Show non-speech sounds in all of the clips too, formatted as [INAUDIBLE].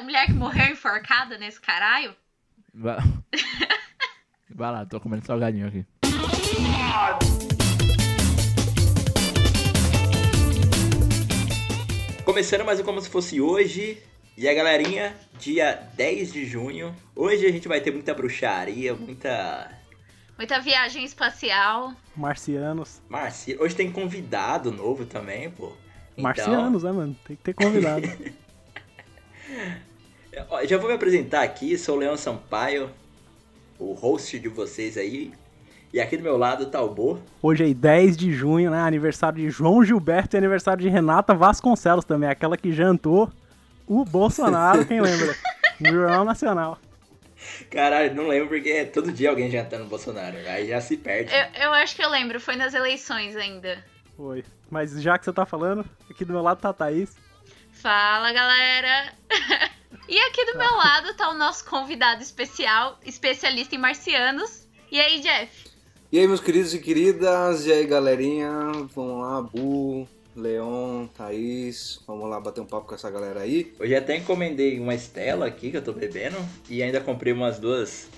da mulher que morreu enforcada nesse caralho? Vai, [LAUGHS] Vai lá, tô comendo salgadinho aqui. Começando mais um Como Se Fosse Hoje. E a galerinha, dia 10 de junho. Hoje a gente vai ter muita bruxaria, muita. Muita viagem espacial. Marcianos. Marcia. Hoje tem convidado novo também, pô. Então, Marcianos, né, mano? Tem que ter convidado. [LAUGHS] ó, Já vou me apresentar aqui, sou o Leão Sampaio, o host de vocês aí. E aqui do meu lado tá o Bo. Hoje aí, 10 de junho, né? Aniversário de João Gilberto e aniversário de Renata Vasconcelos também. Aquela que jantou o Bolsonaro, quem lembra? No [LAUGHS] Jornal Nacional. Caralho, não lembro porque é todo dia alguém jantando o Bolsonaro. Aí já se perde. Eu, eu acho que eu lembro, foi nas eleições ainda. Foi. Mas já que você tá falando, aqui do meu lado tá a Thaís. Fala, galera! [LAUGHS] e aqui do meu lado tá o nosso convidado especial, especialista em marcianos. E aí, Jeff? E aí, meus queridos e queridas, e aí, galerinha, vamos lá, Bu, Leon, Thaís, vamos lá bater um papo com essa galera aí. Hoje até encomendei uma Estela aqui que eu tô bebendo. E ainda comprei umas duas.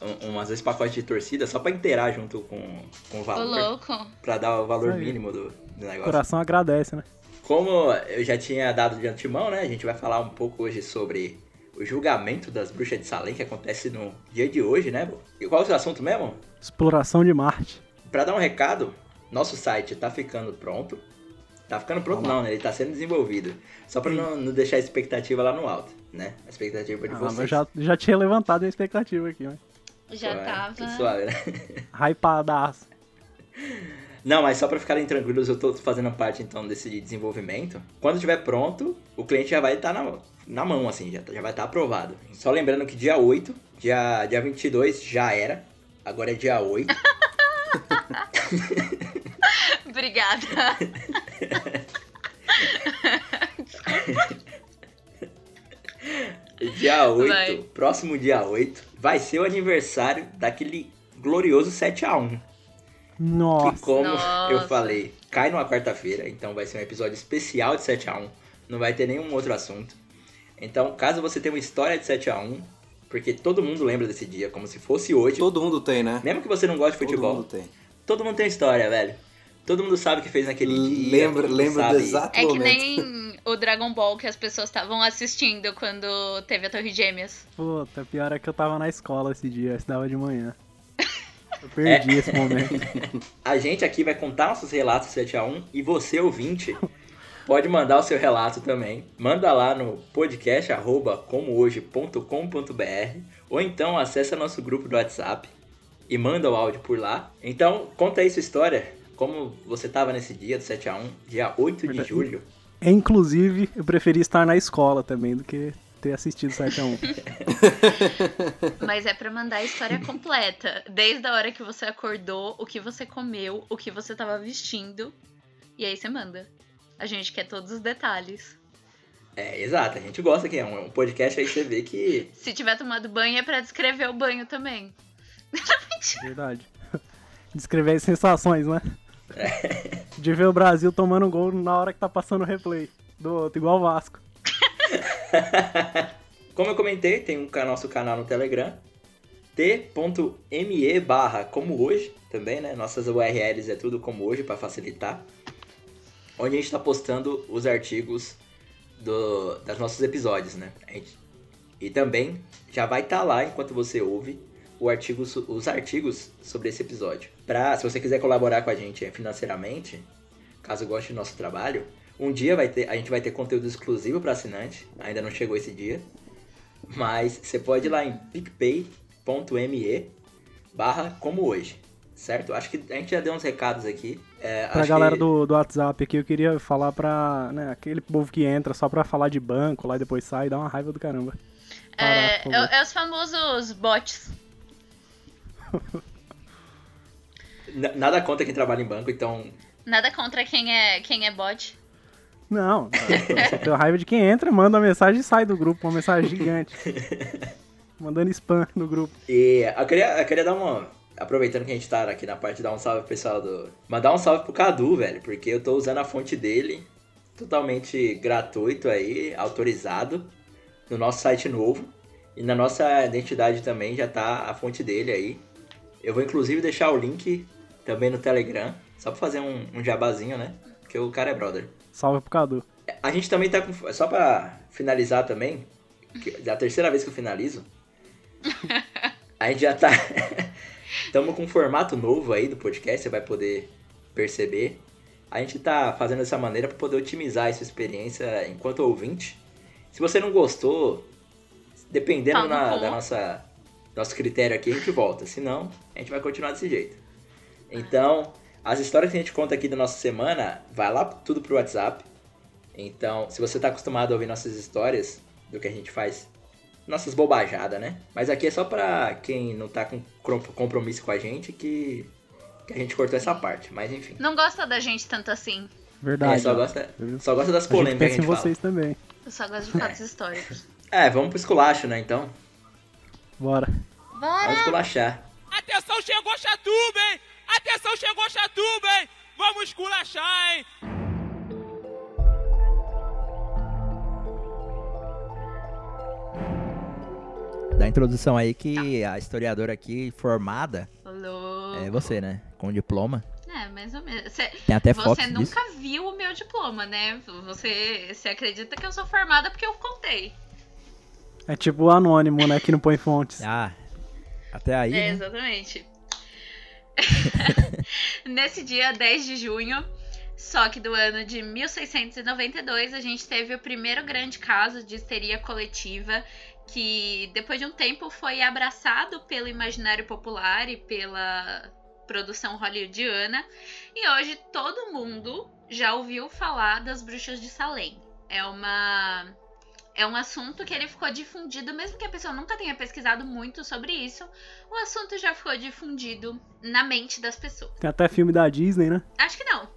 um- Umas dois pacotes de torcida só pra inteirar junto com, com o Ô, valor. louco. Pra dar o valor mínimo do, do O negócio. coração agradece, né? Como eu já tinha dado de antemão, né? A gente vai falar um pouco hoje sobre o julgamento das bruxas de Salem que acontece no dia de hoje, né? E qual é o seu assunto mesmo? Exploração de Marte. Pra dar um recado, nosso site tá ficando pronto. Tá ficando pronto não, né? Ele tá sendo desenvolvido. Só pra não, não deixar a expectativa lá no alto, né? A expectativa de Ah, vocês. mas já, já tinha levantado a expectativa aqui, né? Já Pô, tava. Suave, né? Hypadaço. [LAUGHS] Não, mas só pra ficarem tranquilos, eu tô fazendo parte então desse desenvolvimento. Quando estiver pronto, o cliente já vai estar na, na mão, assim, já, já vai estar aprovado. Só lembrando que dia 8, dia, dia 22 já era, agora é dia 8. [LAUGHS] Obrigada. [LAUGHS] dia 8, Vai. próximo dia 8, vai ser o aniversário daquele glorioso 7x1. Que Nossa. como Nossa. eu falei, cai numa quarta-feira, então vai ser um episódio especial de 7x1. Não vai ter nenhum outro assunto. Então, caso você tenha uma história de 7x1, porque todo mundo lembra desse dia como se fosse hoje, Todo mundo tem, né? mesmo que você não goste de Todo futebol, mundo tem. todo mundo tem história, velho. Todo mundo sabe o que fez naquele dia. Lembra, todo lembra do exato É que momento. nem o Dragon Ball que as pessoas estavam assistindo quando teve a Torre Gêmeas. Puta, pior é que eu tava na escola esse dia, eu estudava de manhã. Eu perdi esse momento. [LAUGHS] A gente aqui vai contar nossos relatos 7x1 e você, ouvinte, pode mandar o seu relato também. Manda lá no podcast arroba comohoje.com.br ou então acessa nosso grupo do WhatsApp e manda o áudio por lá. Então, conta aí sua história, como você tava nesse dia do 7x1, dia 8 de julho. Inclusive, eu preferi estar na escola também do que ter assistido 7 a 1 Mas é pra mandar a história completa. Desde a hora que você acordou, o que você comeu, o que você tava vestindo. E aí você manda. A gente quer todos os detalhes. É, exato, a gente gosta que é um, um podcast aí que você vê que Se tiver tomado banho, é pra descrever o banho também. [LAUGHS] Verdade. [LAUGHS] Descrever as sensações, né? De ver o Brasil tomando gol na hora que tá passando o replay. Do outro, igual o Vasco. [LAUGHS] Como eu comentei, tem um nosso canal no Telegram, t.me barra como hoje, também, né? Nossas URLs é tudo como hoje para facilitar. Onde a gente está postando os artigos do, dos nossos episódios, né? Gente- e também já vai estar lá enquanto você ouve artigo, os artigos sobre esse episódio. Pra, se você quiser colaborar com a gente eh, financeiramente, caso goste do nosso trabalho, um dia vai ter, a gente vai ter conteúdo exclusivo para assinante. Ainda não chegou esse dia. Mas você pode ir lá em picpay.me barra como hoje. Certo? Acho que a gente já deu uns recados aqui. É, Pra acho galera que- do, do WhatsApp aqui, eu queria falar pra né, aquele povo que entra só pra falar de banco lá e depois sai, dá uma raiva do caramba. Parar, É, favor. é, é os famosos bots. Nada contra quem trabalha em banco, então. Nada contra quem é, quem é bot. Não, eu tenho raiva de quem entra, manda uma mensagem e sai do grupo, uma mensagem gigante. Mandando spam no grupo. E eu queria, eu queria dar uma. Aproveitando que a gente tá aqui na parte dar um salve pro pessoal do. Mandar um salve pro Cadu, velho, porque eu tô usando a fonte dele totalmente gratuito aí, autorizado. no nosso site novo. E na nossa identidade também já tá a fonte dele aí. Eu vou inclusive deixar o link também no Telegram, só pra fazer um, um jabazinho, né? Porque o cara é brother. Salve pro Cadu. A gente também tá com. Só pra finalizar também, que é a terceira vez que eu finalizo. [LAUGHS] a gente já tá. [LAUGHS] Estamos com um formato novo aí do podcast, você vai poder perceber. A gente tá fazendo dessa maneira para poder otimizar essa experiência enquanto ouvinte. Se você não gostou, dependendo Tá na- da nossa nosso critério aqui, a gente volta. Se não, a gente vai continuar desse jeito. Então, as histórias que a gente conta aqui da nossa semana, vai lá tudo pro WhatsApp. Então, se você tá acostumado a ouvir nossas histórias, do que a gente faz, nossas bobajadas, né? Mas aqui é só pra quem não tá com compromisso com a gente que, que a gente cortou essa parte. Mas enfim. Não gosta da gente tanto assim. Verdade. É, só, gosta, só gosta das A gente polêmicas que a pensa em gente fala. vocês também. Eu só gosto de fatos históricos. É, vamos pro esculacho, né? Então, Bora. Bora! vamos esculachar. Atenção, chegou Chatuba, hein? Atenção, chegou Chatuba, hein? Vamos esculachar, hein? Da introdução aí que a historiadora aqui formada Alô. é você, né? Com diploma. É, mais ou menos. Cê- Tem até você fotos disso. nunca viu o meu diploma, né? Você, você acredita que eu sou formada porque eu contei. É tipo o anônimo, né? Que não põe fontes. Ah, até aí, É, né? exatamente. [LAUGHS] Nesse dia 10 de junho, só que do ano de 1692, a gente teve o primeiro grande caso de histeria coletiva que depois de um tempo foi abraçado pelo imaginário popular e pela produção hollywoodiana. E hoje todo mundo já ouviu falar das bruxas de Salem. É uma é um assunto que ele ficou difundido, mesmo que a pessoa nunca tenha pesquisado muito sobre isso, o assunto já ficou difundido na mente das pessoas. Tem até filme da Disney, né? Acho que não.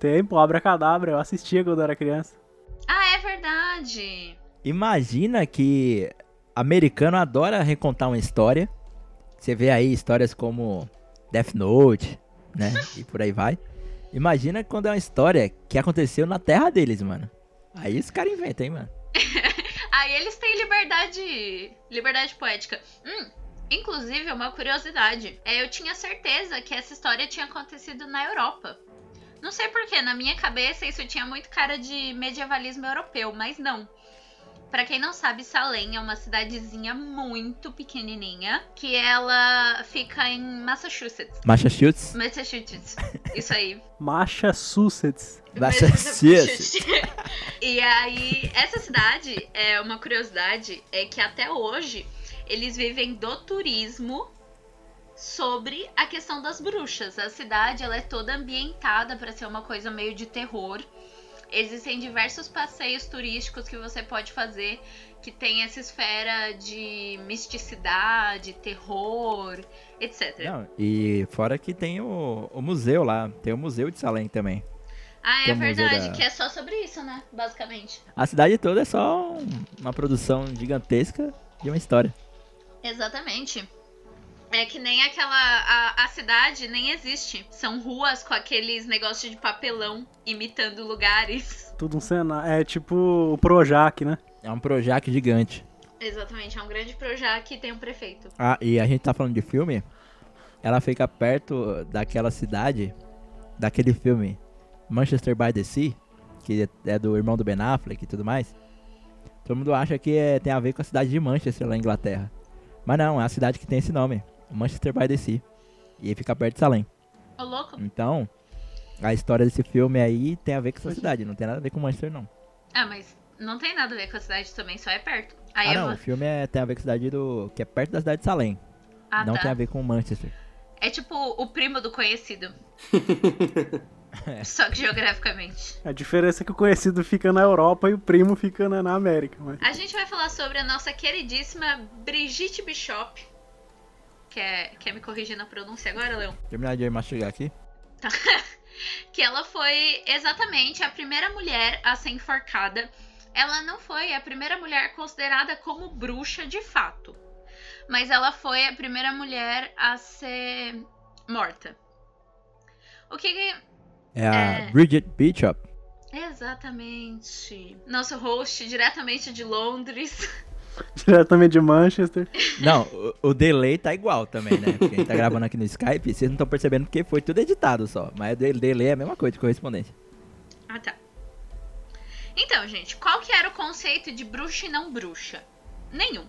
Tem, pô, Abracadabra. Eu assistia quando eu era criança. Ah, é verdade. Imagina que americano adora recontar uma história. Você vê aí histórias como Death Note, né? e por aí vai. Imagina quando é uma história que aconteceu na terra deles, mano. Aí os caras inventam, hein, mano. [LAUGHS] Aí eles têm liberdade. Liberdade poética. Hum, inclusive, uma curiosidade. É, eu tinha certeza que essa história tinha acontecido na Europa. Não sei porquê, na minha cabeça isso tinha muito cara de medievalismo europeu, mas não. Pra quem não sabe, Salem é uma cidadezinha muito pequenininha que ela fica em Massachusetts. Massachusetts. Massachusetts. [LAUGHS] Isso aí. Massachusetts. Massachusetts. [LAUGHS] e aí, essa cidade, é uma curiosidade, é que até hoje eles vivem do turismo sobre a questão das bruxas. A cidade ela é toda ambientada para ser uma coisa meio de terror. Existem diversos passeios turísticos que você pode fazer que tem essa esfera de misticidade, terror, etc. Não, e fora que tem o, o museu lá. Tem o museu de Salem também. Ah, é verdade, da- que é só sobre isso, né? Basicamente. A cidade toda é só um- uma produção gigantesca de uma história. Exatamente. É que nem aquela. A, a cidade nem existe. São ruas com aqueles negócios de papelão imitando lugares. [LAUGHS] Tudo um cenário. É tipo o Projac, né? É um Projac gigante. Exatamente, é um grande Projac e tem um prefeito. Ah, e a gente tá falando de filme. Ela fica perto daquela cidade, daquele filme Manchester by the Sea, que é do irmão do Ben Affleck e tudo mais. Todo mundo acha que é- tem a ver com a cidade de Manchester, lá na Inglaterra. Mas não, é a cidade que tem esse nome, Manchester by the Sea. E fica perto de Salem. Ô, louco? Então, a história desse filme aí tem a ver com essa cidade, não tem nada a ver com Manchester, não. Ah, mas não tem nada a ver com a cidade também, só é perto. Aí ah, não, o vou. filme é- tem a ver com a cidade do. que é perto da cidade de Salem. Ah, não tá. tem a ver com Manchester. É tipo o primo do conhecido. É. [LAUGHS] Só que geograficamente. A diferença é que o conhecido fica na Europa e o primo fica na, na América. Mas... A gente vai falar sobre a nossa queridíssima Brigitte Bishop. Quer, quer me corrigir na pronúncia agora, Leon? Terminar de mastigar aqui. [LAUGHS] que ela foi exatamente a primeira mulher a ser enforcada. Ela não foi a primeira mulher considerada como bruxa de fato, mas ela foi a primeira mulher a ser morta. O que, que É a É. Bridget Bishop. exatamente? Nosso host diretamente de Londres. [LAUGHS] [LAUGHS] Diretamente de Manchester. Não, o, o delay tá igual também, né? Porque a gente tá gravando aqui no Skype, vocês não estão percebendo porque foi tudo editado só. Mas o de- delay é a mesma coisa de correspondência. Ah, tá. Então, gente, qual que era o conceito de bruxa e não bruxa? Nenhum.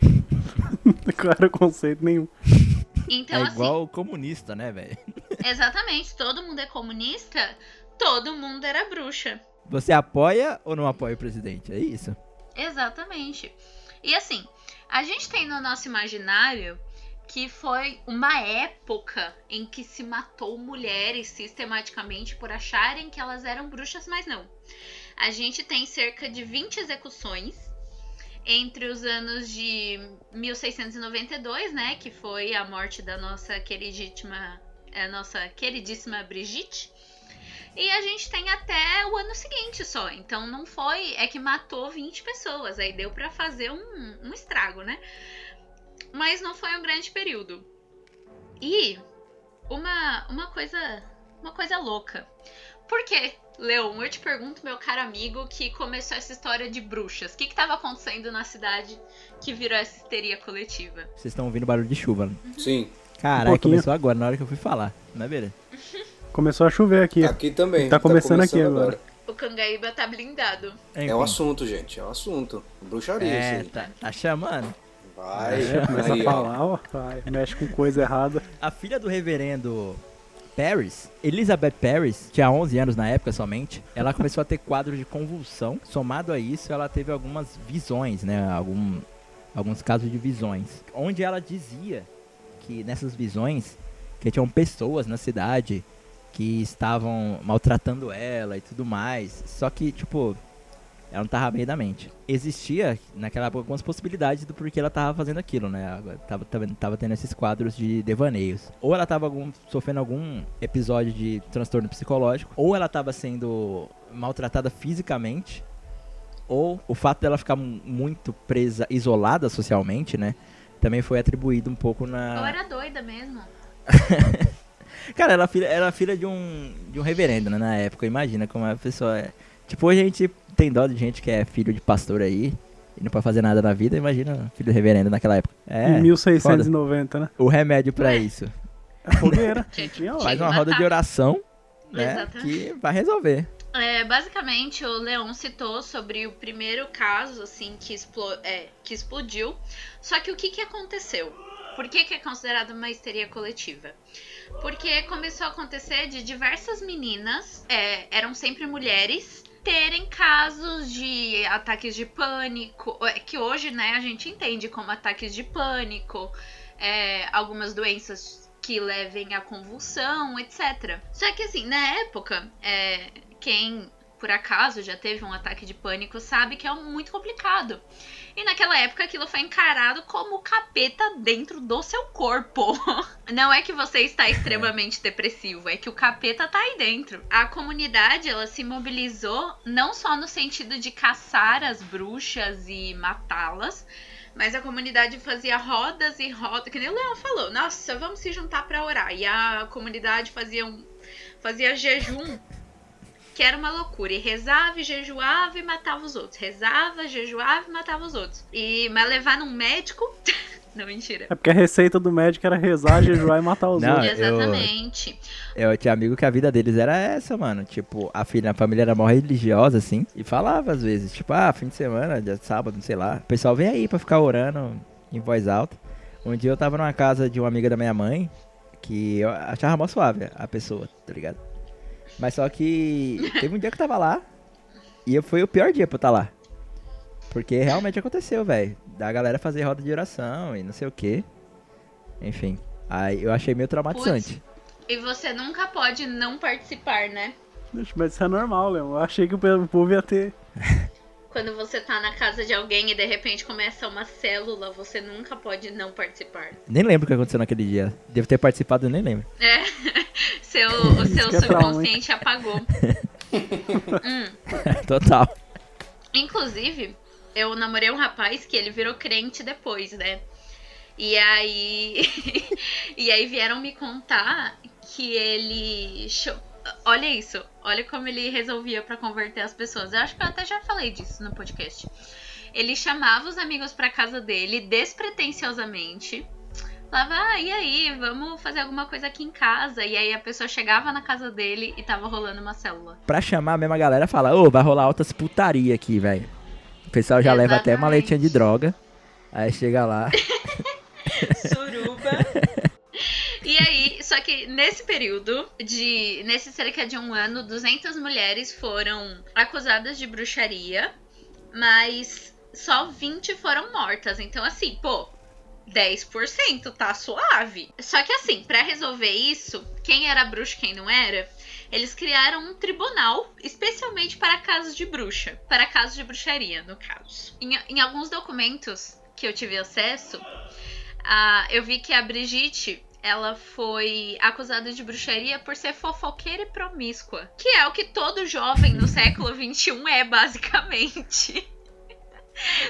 [LAUGHS] Qual era o conceito nenhum. Então, é assim, igual o comunista, né, velho? [LAUGHS] exatamente, todo mundo é comunista, todo mundo era bruxa. Você apoia ou não apoia o presidente? É isso? Exatamente. E assim, a gente tem no nosso imaginário que foi uma época em que se matou mulheres sistematicamente por acharem que elas eram bruxas, mas não. A gente tem cerca de 20 execuções entre os anos de 1692, né, que foi a morte da nossa queridíssima, a nossa queridíssima Brigitte, e a gente tem até o ano seguinte só. Então não foi. É que matou 20 pessoas. Aí deu pra fazer um, um estrago, né? Mas não foi um grande período. E uma, uma coisa. Uma coisa louca. Por quê? Leon, eu te pergunto, meu caro amigo, que começou essa história de bruxas. O que, que tava acontecendo na cidade que virou essa histeria coletiva? Vocês estão ouvindo barulho de chuva. né? Sim. Caralho, pouquinho. começou agora, na hora que eu fui falar. Não é verdade? [LAUGHS] Começou a chover aqui. Aqui também. Tá começando aqui agora. O Cangaíba tá blindado. É o assunto, gente. É o assunto. Bruxaria, É, aí. tá, tá chamando. Vai. É, começa aí, a ó. falar, ó. vai, mexe com coisa errada. A filha do reverendo Paris, Elizabeth Paris, tinha 11 anos na época somente, ela começou a ter quadros de convulsão. Somado a isso, ela teve algumas visões, né? Algum, alguns casos de visões. Onde ela dizia que nessas visões, que tinham pessoas na cidade que estavam maltratando ela e tudo mais. Só que, tipo, ela não tava bem da mente. Existia, naquela época, algumas possibilidades do porquê ela tava fazendo aquilo, né? Ela Tava, tava, tava tendo esses quadros de devaneios. Ou ela tava algum- sofrendo algum episódio de transtorno psicológico, ou ela tava sendo maltratada fisicamente, ou o fato dela ficar mu- muito presa, isolada socialmente, né? Também foi atribuído um pouco na. Eu era doida mesmo. [LAUGHS] Cara, ela é filha, era filha de um, de um reverendo, né, na época. Imagina como a pessoa é. Tipo, hoje a gente tem dó de gente que é filho de pastor aí e não pode fazer nada na vida. Imagina filho de reverendo naquela época. É, em 1690, né? o remédio pra Ué. isso. Fogueira. [LAUGHS] Tinha- Tinha Faz uma roda de oração, né, Exatamente. que vai resolver. É, basicamente, o Leon citou sobre o primeiro caso, assim, que, explo- é, que explodiu. Só que o que, que aconteceu? Por que, que é considerado uma histeria coletiva? Porque começou a acontecer de diversas meninas, é, eram sempre mulheres, terem casos de ataques de pânico, é, que hoje, né, a gente entende como ataques de pânico, é, algumas doenças que levem à convulsão, etc. Só que assim, na época, é, quem por acaso já teve um ataque de pânico sabe que é muito complicado. E naquela época aquilo foi encarado como capeta dentro do seu corpo. [LAUGHS] Não é que você está extremamente depressivo, é que o capeta tá aí dentro. A comunidade, ela se mobilizou não só no sentido de caçar as bruxas e matá-las, mas a comunidade fazia rodas e rodas, que nem o Leão falou, nossa, vamos se juntar pra orar. E a comunidade fazia um fazia jejum que era uma loucura. E rezava e jejuava e matava os outros. Rezava, jejuava e matava os outros. E, mas levar num médico. [LAUGHS] Não, mentira. É porque a receita do médico era rezar, jejuar e matar os Não, outros. eu- Exatamente. Eu tinha amigo que a vida deles era essa, mano. Tipo, a filha, a família era mó religiosa, assim. E falava às vezes, tipo, ah, fim de semana, dia de sábado, sei lá. O pessoal vem aí pra ficar orando em voz alta. Um dia eu tava numa casa de uma amiga da minha mãe, que eu achava mó suave a pessoa, tá ligado? Mas só que teve um dia que eu tava lá, e eu- foi o pior dia pra eu estar lá. Porque realmente aconteceu, velho. Da galera fazer roda de oração e não sei o que. Enfim. Aí eu achei meio traumatizante. E você nunca pode não participar, né? Mas isso é normal, Leão. Eu achei que o povo ia ter. [LAUGHS] Quando você tá na casa de alguém e de repente começa uma célula, você nunca pode não participar. Nem lembro o que aconteceu naquele dia. Devo ter participado, eu nem lembro. É. [LAUGHS] Seu, o seu é subconsciente apagou. [LAUGHS] Hum. [LAUGHS] Total. Inclusive, eu namorei um rapaz que ele virou crente depois, né? E aí. e aí vieram me contar que ele. Olha isso, olha como ele resolvia pra converter as pessoas. Eu acho que eu até já falei disso no podcast. Ele chamava os amigos pra casa dele despretensiosamente. Falava, ah, e aí, vamos fazer alguma coisa aqui em casa. E aí a pessoa chegava na casa dele e tava rolando uma célula. Pra chamar a mesma galera, fala, ô, vai rolar altas putaria aqui, velho. O pessoal já leva até Exatamente. maletinha de droga. Aí chega lá. [LAUGHS] Suruba. E aí, só que nesse período de. Nesse cerca de um ano, 200 mulheres foram acusadas de bruxaria, mas só 20 foram mortas. Então, assim, pô, 10% tá suave. Só que, assim, pra resolver isso, quem era bruxo e quem não era, eles criaram um tribunal especialmente para casos de bruxa. Para casos de bruxaria, no caso. Em, em alguns documentos que eu tive acesso, ah, eu vi que a Brigitte ela foi acusada de bruxaria por ser fofoqueira e promíscua. Que é o que todo jovem no século XXI é, basicamente. [LAUGHS]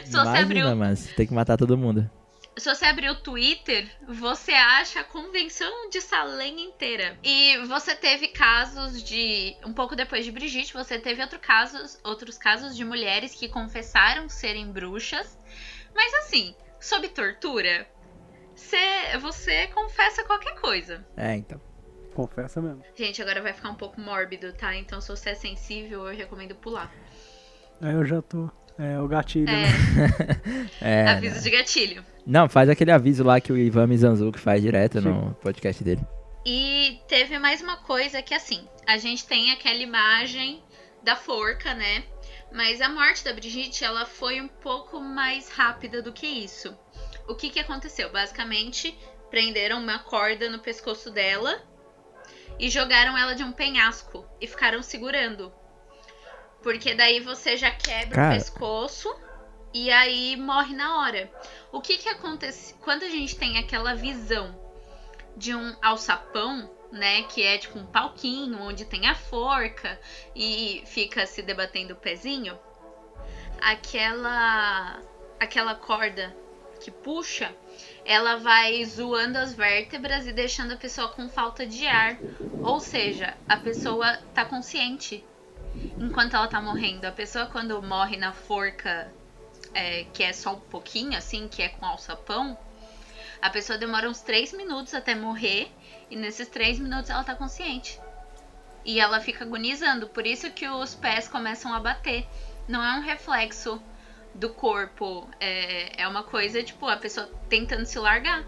Se você Imagina, mano, você tem que matar todo mundo. se você abrir o Twitter, você acha a convenção de Salem inteira. E você teve casos de. Um pouco depois de Brigitte, você teve outro casos, outros casos de mulheres que confessaram serem bruxas. Mas assim, sob tortura, você, você confessa qualquer coisa. É, então. Confessa mesmo. Gente, agora vai ficar um pouco mórbido, tá? Então, se você é sensível, eu recomendo pular. É, eu já tô. É, o gatilho. É, né? É, [LAUGHS] aviso de gatilho. Não, faz aquele aviso lá que o Ivan Mizanzuki faz direto no podcast dele. E teve mais uma coisa que, assim, a gente tem aquela imagem da forca, né? Mas a morte da Brigitte, ela foi um pouco mais rápida do que isso. O que que aconteceu? Basicamente, prenderam uma corda no pescoço dela e jogaram ela de um penhasco e ficaram segurando. Porque daí você já quebra Cara. o pescoço e aí morre na hora. O que que acontece quando a gente tem aquela visão de um alçapão, né, que é tipo um palquinho onde tem a forca e fica se debatendo o pezinho? Aquela aquela corda que puxa, ela vai zoando as vértebras e deixando a pessoa com falta de ar. Ou seja, a pessoa tá consciente enquanto ela tá morrendo. A pessoa quando morre na forca, é, que é só um pouquinho, assim, que é com alçapão, a pessoa demora uns 3 minutos até morrer. E nesses 3 minutos ela tá consciente. E ela fica agonizando. Por isso que os pés começam a bater. Não é um reflexo do corpo. É, é uma coisa, tipo, a pessoa tentando se largar.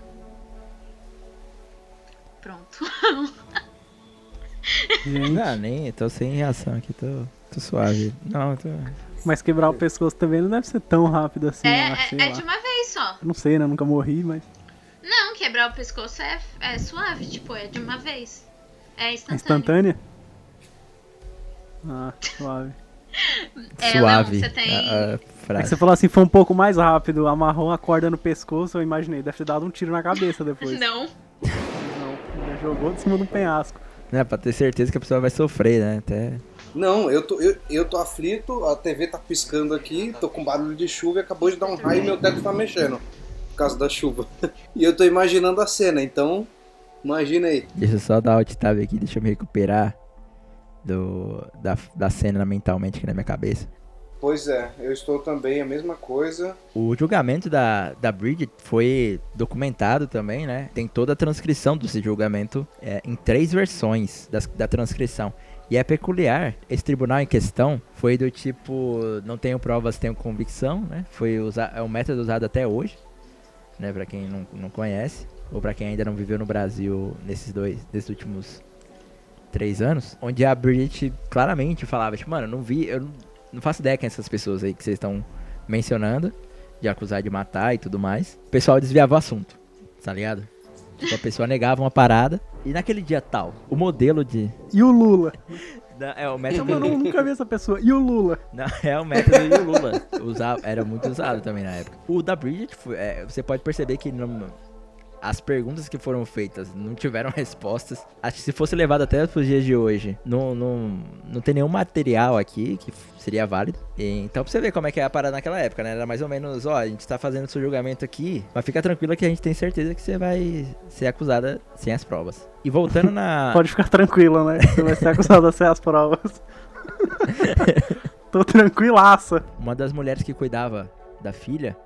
Pronto. Gente, [LAUGHS] Não, nem, tô sem reação aqui, tô, tô suave. Não, tô... mas quebrar o pescoço também não deve ser tão rápido assim, é, sei é, é lá. de uma vez só. Eu não sei, né? Nunca morri, mas. Não, quebrar o pescoço é, é suave, tipo, é de uma vez. É É instantâneo. instantânea? Ah, suave. É, suave. Leon, você tem- a- a É frase. você falou assim, foi um pouco mais rápido, amarrou uma corda no pescoço, eu imaginei, deve ter dado um tiro na cabeça depois. Não. Não, já jogou de cima do penhasco. Né, pra ter certeza que a pessoa vai sofrer, né? Até... Não, eu tô, eu, eu tô aflito, a TV tá piscando aqui, tô com barulho de chuva e acabou de dar um raio e meu teto tá mexendo. Por causa da chuva. [LAUGHS] E eu tô imaginando a cena, então. Imagina aí. Deixa eu só dar alt tab aqui, deixa eu me recuperar do, da, da cena mentalmente aqui na minha cabeça. Pois é, eu estou também a mesma coisa. O julgamento da, da Bridget foi documentado também, né? Tem toda a transcrição desse julgamento é, em três versões das- da transcrição. E é peculiar, esse tribunal em questão foi do tipo, não tenho provas, tenho convicção, né? Foi usa, é um método usado até hoje, né? Pra quem não, não conhece, ou pra quem ainda não viveu no Brasil nesses dois, nesses últimos três anos, onde a Bridget claramente falava, tipo, mano, não vi, eu não, não faço ideia quem essas pessoas aí que vocês estão mencionando, de acusar de matar e tudo mais. O pessoal desviava o assunto, tá ligado? Tipo, a pessoa negava uma parada. E naquele dia tal, o modelo de. E o Lula? [LAUGHS] da- é o método. eu [LAUGHS] nunca vi essa pessoa. E o Lula? Não, é o método de Lula. [LAUGHS] Usava, era muito usado também na época. O da Bridget, foi- é, você pode perceber que não- as perguntas que foram feitas não tiveram [LAUGHS] respostas. Acho que se fosse levado até para os dias de hoje, não, não, não tem nenhum material aqui que seria válido. Então, pra você ver como é que é a parada naquela época, né? Era mais ou menos, ó, a gente tá fazendo seu julgamento aqui, mas fica tranquila que a gente tem certeza que você vai ser acusada sem as provas. E voltando na. [LAUGHS] Pode ficar tranquila, né? Você vai ser acusado a ser as provas. [LAUGHS] Tô tranquilaça. Uma das mulheres que cuidava da filha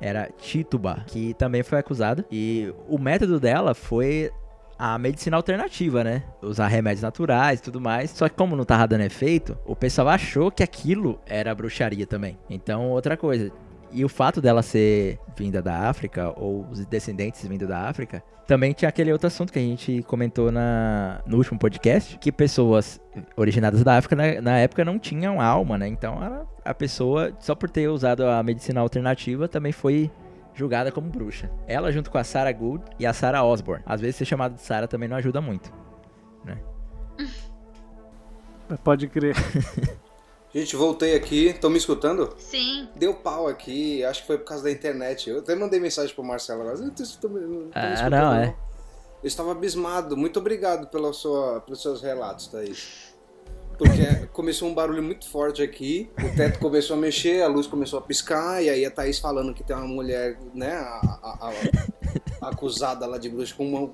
era Tituba, que também foi acusada. E o método dela foi a medicina alternativa, né? Usar remédios naturais e tudo mais. Só que como não tava dando efeito, o pessoal achou que aquilo era bruxaria também. Então, outra coisa. E o fato dela ser vinda da África, ou os descendentes vindo da África, também tinha aquele outro assunto que a gente comentou na, no último podcast, que pessoas originadas da África na, na época não tinham alma, né? Então ela, a pessoa, só por ter usado a medicina alternativa, também foi julgada como bruxa. Ela junto com a Sarah Gould e a Sarah Osborne. Às vezes ser chamada de Sarah também não ajuda muito, né? Pode crer. [LAUGHS] Gente, voltei aqui. Estão me escutando? Sim. Deu pau aqui, acho que foi por causa da internet. Eu até mandei mensagem pro Marcelo agora. Não tô- Ah, escutando, não, é. Eu estava abismado. Muito obrigado pela sua, pelos seus relatos, Thaís. Porque começou um barulho muito forte aqui, o teto começou a mexer, a luz começou a piscar, e aí a Thaís falando que tem uma mulher, né, a, a- a- a acusada lá de bruxa com uma,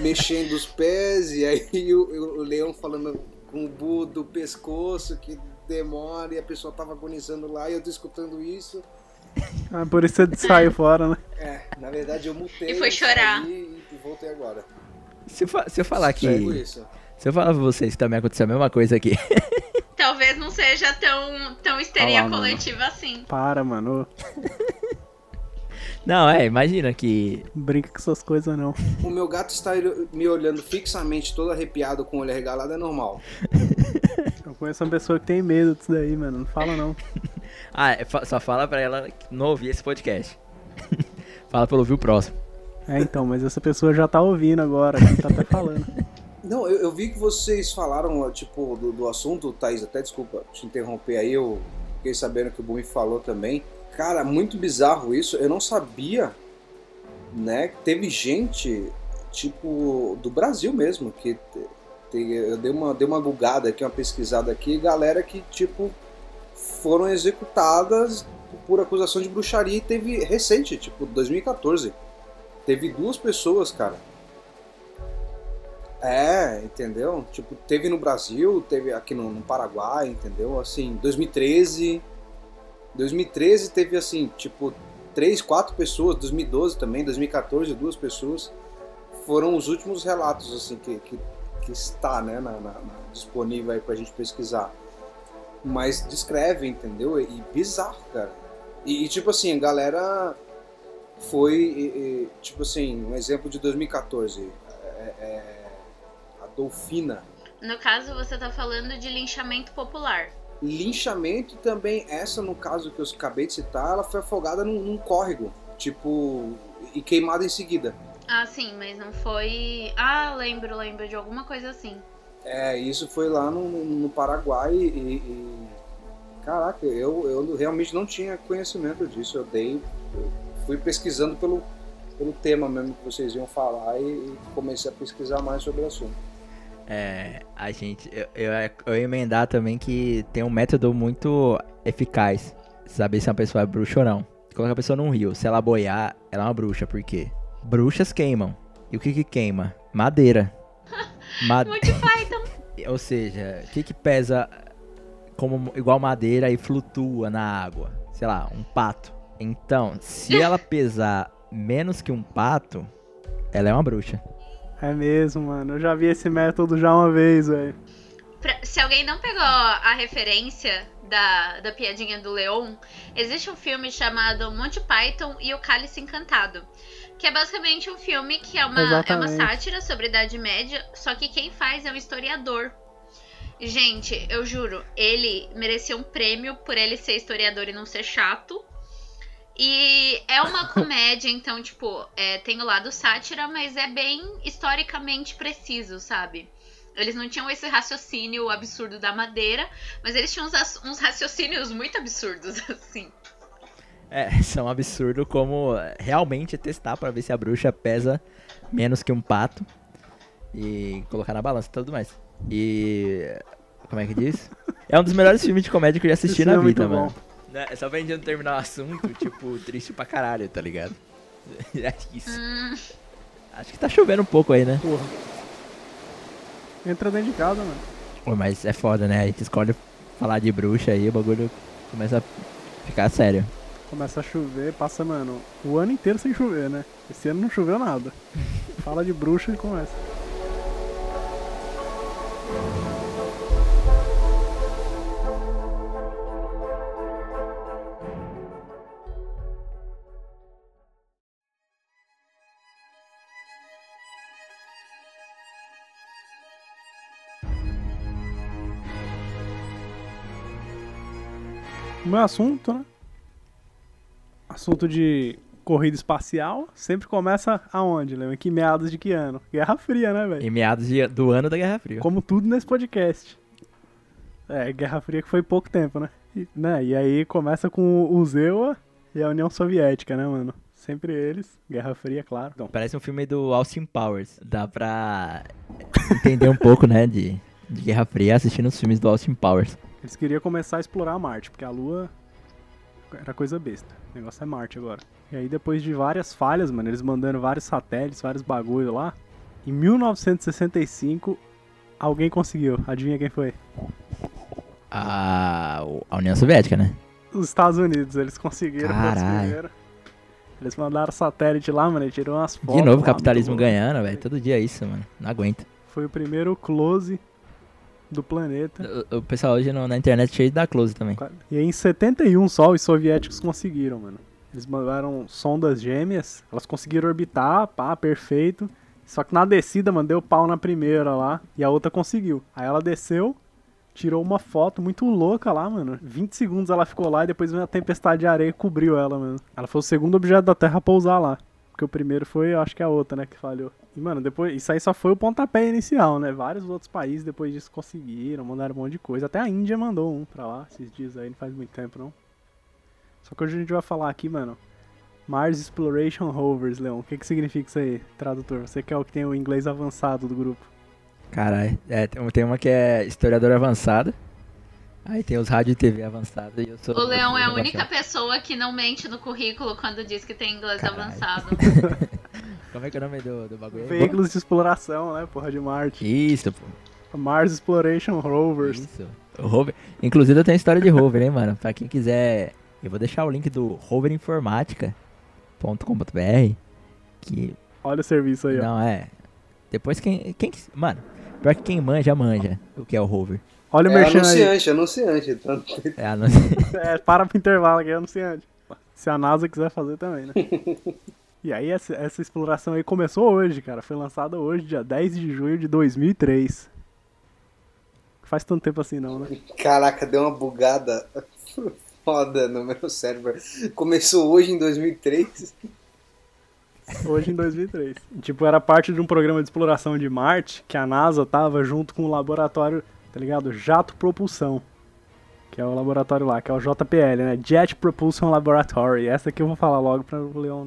mexendo os pés, e aí o, o leão falando com o bu do pescoço, que demora, e a pessoa tava agonizando lá, e eu tô escutando isso. [LAUGHS] Ah, por isso você saiu fora, né? É, na verdade eu mutei. E foi chorar. saí E voltei agora. Se eu, fa- se eu falar que. Tipo. Se eu falar pra vocês que também aconteceu a mesma coisa aqui. Talvez não seja tão, tão histeria lá, mano. coletiva assim. Para, mano. [LAUGHS] Não, é, imagina que. Brinca com essas coisas, não. O meu gato está me olhando fixamente, todo arrepiado, com o olho arregalado, é normal. [LAUGHS] Eu conheço uma pessoa que tem medo disso daí, mano. Não fala, não. [LAUGHS] Ah, é, só fala pra ela não ouvir esse podcast. [LAUGHS] fala pra ela ouvir o próximo. É, então, mas essa pessoa já tá ouvindo agora, que tá até falando. Não, eu, eu vi que vocês falaram, tipo, do, do assunto, Thaís, até desculpa te interromper aí, eu fiquei sabendo que o Bumi falou também. Cara, muito bizarro isso, eu não sabia, né, teve gente, tipo, do Brasil mesmo, que te- eu dei uma, dei uma bugada aqui, uma pesquisada aqui, galera que, tipo, foram executadas por acusação de bruxaria e teve recente, tipo, 2014. Teve duas pessoas, cara. É, entendeu? Tipo, teve no Brasil, teve aqui no, no Paraguai, entendeu? Assim, 2013. 2013 teve assim, tipo, três, quatro pessoas, 2012 também, 2014, duas pessoas. Foram os últimos relatos, assim, que, que, que está, né, na, na- disponível aí pra gente pesquisar. Mas descreve, entendeu? E, bizarro, cara. E, e, tipo assim, a galera foi, e- tipo assim, um exemplo de 2014. é- é, a Dolfina. No caso, você tá falando de linchamento popular. Linchamento também, essa no caso que eu acabei de citar, ela foi afogada num, num córrego, tipo, e queimada em seguida. Ah, sim, mas não foi. Ah, lembro, lembro de alguma coisa assim. É, isso foi lá no, no Paraguai e, e- Caraca, eu, eu realmente não tinha conhecimento disso. Eu dei. eu fui pesquisando pelo, pelo tema mesmo que vocês iam falar e, e comecei a pesquisar mais sobre o assunto. É, a gente. Eu, eu, eu ia emendar também que tem um método muito eficaz. Saber se uma pessoa é bruxa ou não. Coloca a pessoa num rio. Se ela boiar, ela é uma bruxa. Por quê? Bruxas queimam. E o que que queima? Madeira. Ma- Monty Python. Ou seja, o que que pesa como igual madeira e flutua na água? Sei lá, um pato. Então, se [LAUGHS] ela pesar menos que um pato, ela é uma bruxa. É mesmo, mano. Eu já vi esse método já uma vez, velho. Se alguém não pegou a referência da, da piadinha do Leon, existe um filme chamado Monty Python e o Cálice Encantado. Que é basicamente um filme que é uma, é uma sátira sobre a Idade Média, só que quem faz é um historiador. Gente, eu juro, ele merecia um prêmio por ele ser historiador e não ser chato. E é uma [LAUGHS] comédia, então, tipo, é, tem o lado sátira, mas é bem historicamente preciso, sabe? Eles não tinham esse raciocínio absurdo da madeira, mas eles tinham uns, uns raciocínios muito absurdos, [LAUGHS] assim. É, [LAUGHS] são absurdo como é, realmente testar pra ver se a bruxa pesa menos que um pato e colocar na balança e tudo mais. E como é que diz? É um dos melhores filmes de comédia que eu já assisti Esse na é muito vida, bom. Né, É só pra gente não terminar o assunto, [LAUGHS] tipo, triste pra caralho, tá ligado? [LAUGHS] É isso. Hum, Acho que tá chovendo um pouco aí, né? Porra. Entra dentro de casa, mano. Pô, mas é foda, né? A gente escolhe falar de bruxa aí, o bagulho começa a ficar sério. Começa a chover, passa, mano, o ano inteiro sem chover, né? Esse ano não choveu nada. [LAUGHS] Fala de bruxa e começa. Meu assunto, né? Assunto de corrida espacial sempre começa aonde? Em que meados de que ano? Guerra Fria, né, velho? Em meados de- do ano da Guerra Fria. Como tudo nesse podcast. É, Guerra Fria que foi pouco tempo, né? E, né? e aí começa com o Zewa e a União Soviética, né, mano? Sempre eles. Guerra Fria, claro. Então, Parece um filme do Austin Powers. Dá pra entender um pouco, né, de, de Guerra Fria assistindo os filmes do Austin Powers. Eles queriam começar a explorar Marte, porque a Lua era coisa besta. O negócio é Marte agora. E aí, depois de várias falhas, mano, eles mandando vários satélites, vários bagulho lá, em 1965, alguém conseguiu. Adivinha quem foi? A, a União Soviética, né? Os Estados Unidos, eles conseguiram. Caralho. Eles mandaram satélite lá, mano, e tirou umas fotos. De novo, lá, o capitalismo ganhando, velho. Todo dia é isso, mano. Não aguento. Foi o primeiro close do planeta. O, o pessoal hoje no- na internet é cheio da close também. E em 71 só, os soviéticos conseguiram, mano. Eles mandaram sondas gêmeas, elas conseguiram orbitar, pá, perfeito. Só que na descida, mano, deu pau na primeira lá, e a outra conseguiu. Aí ela desceu, tirou uma foto muito louca lá, mano. 20 segundos ela ficou lá e depois uma tempestade de areia cobriu ela, mano. Ela foi o segundo objeto da Terra a pousar lá. Porque o primeiro foi, eu acho que a outra, né, que falhou. E, mano, depois, isso aí só foi o pontapé inicial, né? Vários outros países depois disso conseguiram, mandaram um monte de coisa. Até a Índia mandou um pra lá, esses dias aí, não faz muito tempo, não. Só que hoje a gente vai falar aqui, mano, Mars Exploration Rovers, Leon. O que que significa isso aí, tradutor? Você que é o que tem o inglês avançado do grupo. Caralho. É, tem uma que é historiador avançado. Aí tem os rádio e TV avançado e eu sou. O Leão é a única pessoa que não mente no currículo quando diz que tem inglês Caralho. avançado. [LAUGHS] Como é que é o nome do, do bagulho? Veículos de exploração, né, porra, de Marte. Isso, pô. Mars Exploration Rovers. Isso. O rover. Inclusive eu tenho história de rover, hein, mano. Pra quem quiser. Eu vou deixar o link do roverinformática.com.br. Que. Olha o serviço aí, ó. Não, é. Depois quem. quem mano, pior que quem manja, manja o que é o rover. Olha o É merchan aí. anunciante, anunciante. Então, [LAUGHS] É a no- É, para pro intervalo aqui, anunciante. Se a NASA quiser fazer também, né? [LAUGHS] E aí, essa, essa exploração aí começou hoje, cara. Foi lançada hoje, dia 10 de junho de 2003. Faz tanto tempo assim, não, né? Caraca, deu uma bugada [LAUGHS] foda no meu cérebro. Começou hoje em 2003. Hoje em 2003. Tipo, era parte de um programa de exploração de Marte que a NASA tava junto com o laboratório, tá ligado? Jato Propulsão. Que é o laboratório lá, que é o JPL, né? Jet Propulsion Laboratory. Essa aqui eu vou falar logo pra o Leon.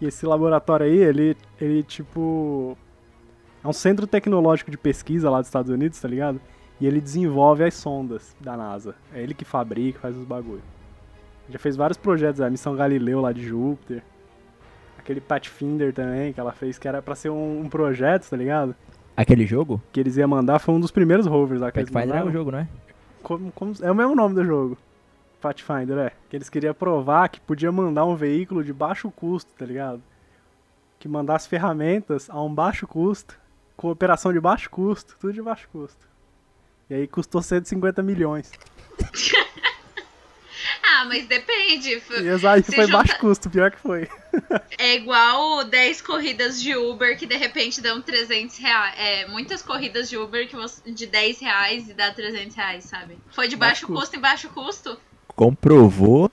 E esse laboratório aí, ele, ele tipo. É um centro tecnológico de pesquisa lá dos Estados Unidos, tá ligado? E ele desenvolve as sondas da NASA. É ele que fabrica, faz os bagulho. Já fez vários projetos, a missão Galileu lá de Júpiter. Aquele Pathfinder também, que ela fez, que era pra ser um, um projeto, tá ligado? Aquele jogo? Que eles iam mandar, foi um dos primeiros rovers lá que eles Pathfinder é o jogo, não é? Como- como- é o mesmo nome do jogo. Pathfinder, é. Que eles queriam provar que podia mandar um veículo de baixo custo, tá ligado? Que mandasse ferramentas a um baixo custo, com operação de baixo custo, tudo de baixo custo. E aí custou 150 milhões. [LAUGHS] ah, mas depende. E aí foi junta- baixo custo, pior que foi. [LAUGHS] É igual 10 corridas de Uber que de repente dão 300 reais. É, muitas corridas de Uber que você, de 10 reais e dá 300 reais, sabe? Foi de Baixo baixo, custo. custo em baixo custo? Comprovou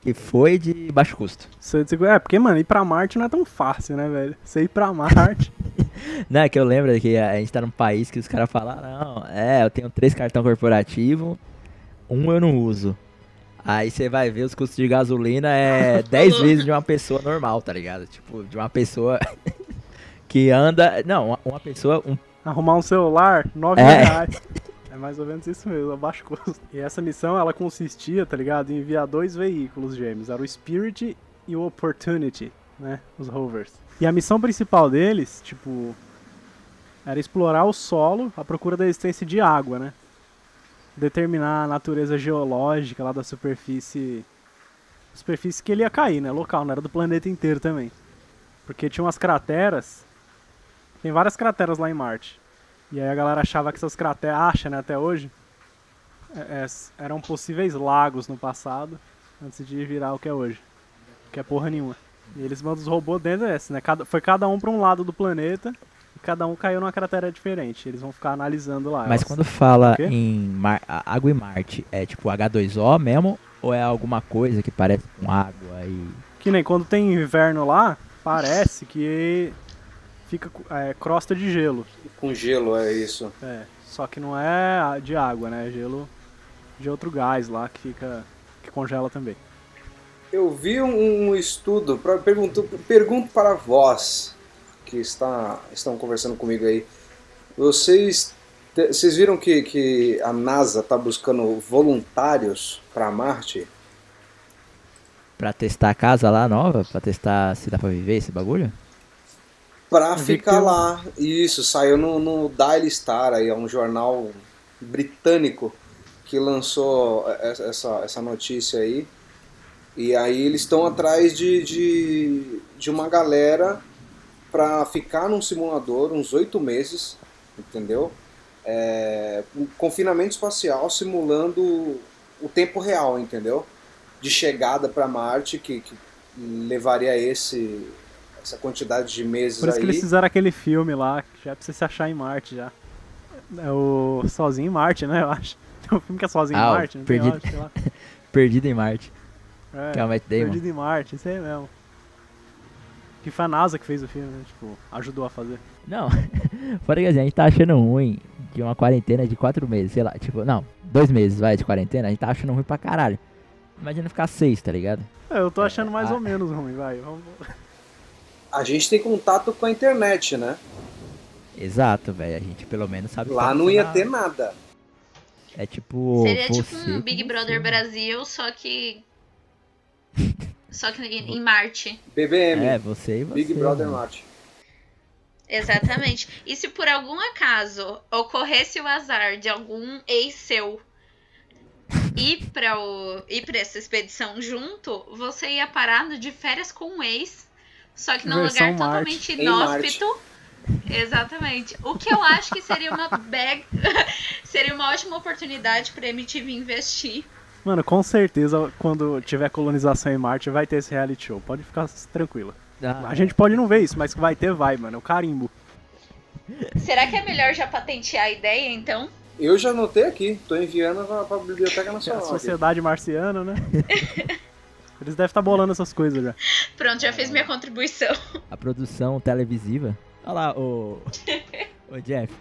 que foi de baixo custo. 150 É, porque, mano, ir pra Marte não é tão fácil, né, velho? Você ir pra Marte. [LAUGHS] Não, é que eu lembro que a gente tá num país que os caras falaram, não, é, eu tenho três cartão corporativo, um eu não uso. Aí você vai ver os custos de gasolina é [LAUGHS] 10 vezes de uma pessoa normal, tá ligado? Tipo, de uma pessoa [LAUGHS] que anda. Não, uma, pessoa. Um, Arrumar um celular, 9 É. reais. É mais ou menos isso mesmo, a baixo custo. E essa missão, ela consistia, tá ligado, em enviar dois veículos gêmeos. Era o Spirit e o Opportunity, né? Os rovers. E a missão principal deles, tipo, era explorar o solo à procura da existência de água, né? Determinar a natureza geológica lá da superfície. Superfície que ele ia cair, né? Local, não era do planeta inteiro também. Porque tinha umas crateras. Tem várias crateras lá em Marte. E aí a galera achava que essas crateras, acha, né, até hoje, é, é, eram possíveis lagos no passado, antes de virar o que é hoje. Que é porra nenhuma. E eles mandam os robôs dentro desse, né? Cada, foi cada um pra um lado do planeta cada um caiu numa cratera diferente. Eles vão ficar analisando lá. Mas elas. quando fala em Mar- água e Marte, é tipo H2O mesmo? Ou é alguma coisa que parece com água e. Que nem quando tem inverno lá, parece que fica é, crosta de gelo. Com gelo, é isso. É, só que não é de água, né? É gelo de outro gás lá que fica que congela também. Eu vi um, um estudo, pra, pergunto, pergunto para vós que está, estão conversando comigo aí. Vocês, vocês viram que, que a NASA está buscando voluntários para Marte? Pra testar a casa lá nova? Pra testar se dá pra viver esse bagulho? Para ficar lá. Isso, saiu no, no Daily Star, aí, é um jornal britânico que lançou essa, essa- essa notícia aí. E aí eles estão atrás de, de, de uma galera para ficar num simulador uns oito meses, entendeu? É, um confinamento espacial simulando o tempo real, entendeu? De chegada para Marte, que, que levaria esse, essa quantidade de meses Por isso aí. que eles fizeram aquele filme lá, que já precisa se achar em Marte já. É o Sozinho em Marte, né? Eu acho. [LAUGHS] Tem um filme que é Sozinho Ah, em Marte, não tem, Perdido. lá. [LAUGHS] Perdido em Marte. É, Que é o Matt Damon. Perdido em Marte, isso aí mesmo. Que foi a NASA que fez o filme, né? Tipo, ajudou a fazer. Não, [LAUGHS] fora que assim, a gente tá achando ruim de uma quarentena de quatro meses, sei lá, tipo, não, dois meses, vai, de quarentena, a gente tá achando ruim pra caralho. Imagina ficar seis, tá ligado? É, eu tô achando mais ah. ou menos ruim, vai. Vamos... [LAUGHS] A gente tem contato com a internet, né? Exato, velho, a gente pelo menos sabe Lá não ia ter nada. É tipo. Seria tipo um Big. Brother Brasil, só que. [LAUGHS] Só que em em Marte. BBM, É, você e você. Big Brother mano. Marte. Exatamente. E se por algum acaso ocorresse o azar de algum ex seu ir pra, o, ir pra essa expedição junto, você ia parar no de férias com um ex, só que num Versão lugar Marte. totalmente inóspito. Exatamente. O que eu acho que seria uma bag... [LAUGHS] seria uma ótima oportunidade pra MTV investir. Mano, com certeza, quando tiver colonização em Marte, vai ter esse reality show. Pode ficar tranquila. Ah, A gente pode não ver isso, mas que vai ter, vai, mano. É o carimbo. Será que é melhor já patentear a ideia, então? Eu já anotei aqui, tô enviando pra, pra Biblioteca É [LAUGHS] a Nacional. aqui. sociedade marciana, né? [LAUGHS] Eles devem estar bolando essas coisas já. Pronto, já fiz minha contribuição. A produção televisiva. Olha lá, o. [LAUGHS] Ô Jeff,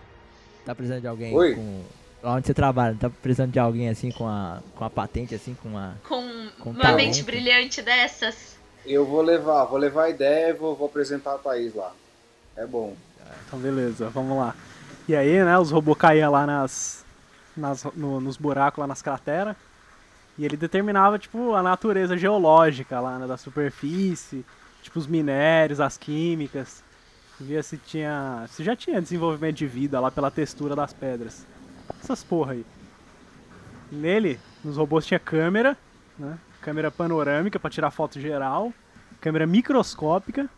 tá precisando de alguém Oi. com. Lá onde você trabalha, tá precisando de alguém assim com a, com a patente, assim, com a. Com, Com uma talento. mente brilhante dessas. Eu vou levar, vou levar a ideia e vou, vou apresentar a Thaís lá. É bom. Então, beleza, vamos lá. E aí, né, os robôs caíam lá nas, nas- no- nos buracos, lá nas crateras. E ele determinava, tipo, a natureza geológica lá, né, da superfície, tipo, os minérios, as químicas. Via se tinha. Se já tinha desenvolvimento de vida lá pela textura das pedras. Essas porra aí. Nele, nos robôs tinha câmera, né? Câmera panorâmica pra tirar foto geral, câmera microscópica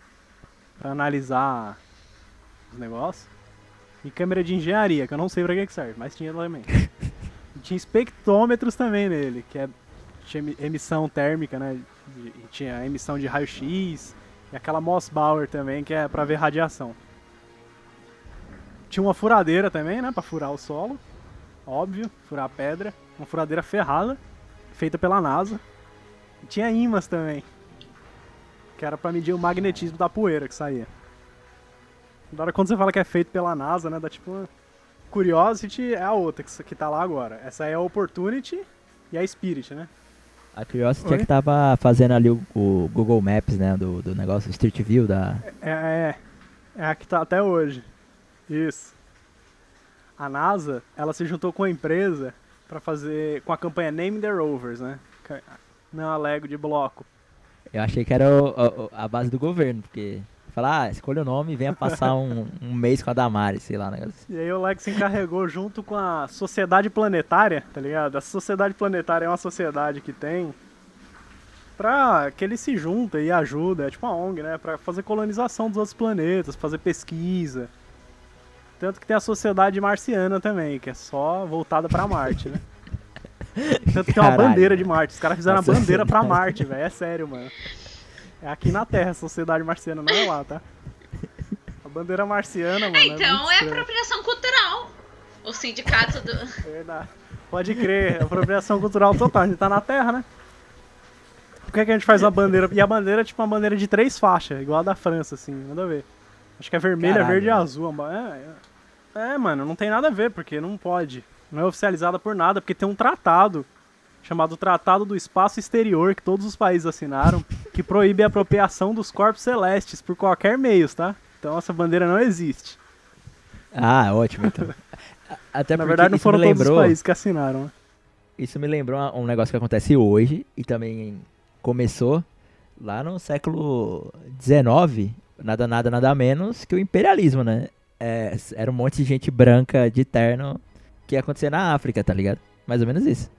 pra analisar os negócios. E câmera de engenharia, que eu não sei pra que que serve, mas tinha também. [LAUGHS] E tinha espectrômetros também nele, que é, tinha emi- emissão térmica, né? e tinha emissão de raio-x. E aquela Mossbauer também, que é pra ver radiação. Tinha uma furadeira também, né? Pra furar o solo. Óbvio, furar pedra. Uma furadeira ferrada, feita pela NASA. E tinha ímãs também. Que era pra medir o magnetismo da poeira que saía. Da hora quando você fala que é feito pela NASA, né? Dá tipo uma... Curiosity é a outra que, que tá lá agora. Essa aí é a Opportunity e a Spirit, né? A Curiosity é Oi? que tava fazendo ali o, o Google Maps, né? Do, do negócio, Street View da. É, é, é a que tá até hoje. Isso. A NASA, ela se juntou com a empresa pra fazer com a campanha Name the Rovers, né? Não a Lego de bloco. Eu achei que era o- o- a base do governo, porque Fala, ah, escolha o nome e venha passar um, [LAUGHS] um mês com a Damares, sei lá, negócio assim. E aí o Lex se encarregou junto com a Sociedade Planetária, tá ligado? A Sociedade Planetária é uma sociedade que tem pra que ele se junta e ajuda, é tipo uma ONG, né? Pra fazer colonização dos outros planetas, fazer pesquisa. Tanto que tem a Sociedade Marciana também, que é só voltada pra Marte, né? Tanto que tem uma bandeira de Marte. Os caras fizeram A bandeira pra sociedade. Marte, velho. É sério, mano. É aqui na Terra, a Sociedade Marciana, não é lá, tá? A bandeira marciana, mano. É, é então muito é estranho. apropriação cultural. O sindicato do. Verdade. Pode crer, apropriação cultural total. A gente tá na Terra, né? Por que, que a gente faz uma bandeira? E a bandeira é tipo uma bandeira de três faixas, igual a da França, assim, nada a ver. Acho que é vermelha, Caralho, verde e mano. azul. É, é. É, mano, não tem nada a ver, porque não pode. Não é oficializada por nada, porque tem um tratado chamado Tratado do Espaço Exterior, que todos os países assinaram, que proíbe a apropriação dos corpos celestes por qualquer meio, tá? Então essa bandeira não existe. Ah, ótimo, então. [LAUGHS] Até Na verdade, não foram todos os lembrou, países que assinaram. né? Isso me lembrou um negócio que acontece hoje e também começou lá no século XIX, nada, nada, nada menos que o imperialismo, né? É, era um monte de gente branca de terno que ia acontecer na África, tá ligado? Mais ou menos isso.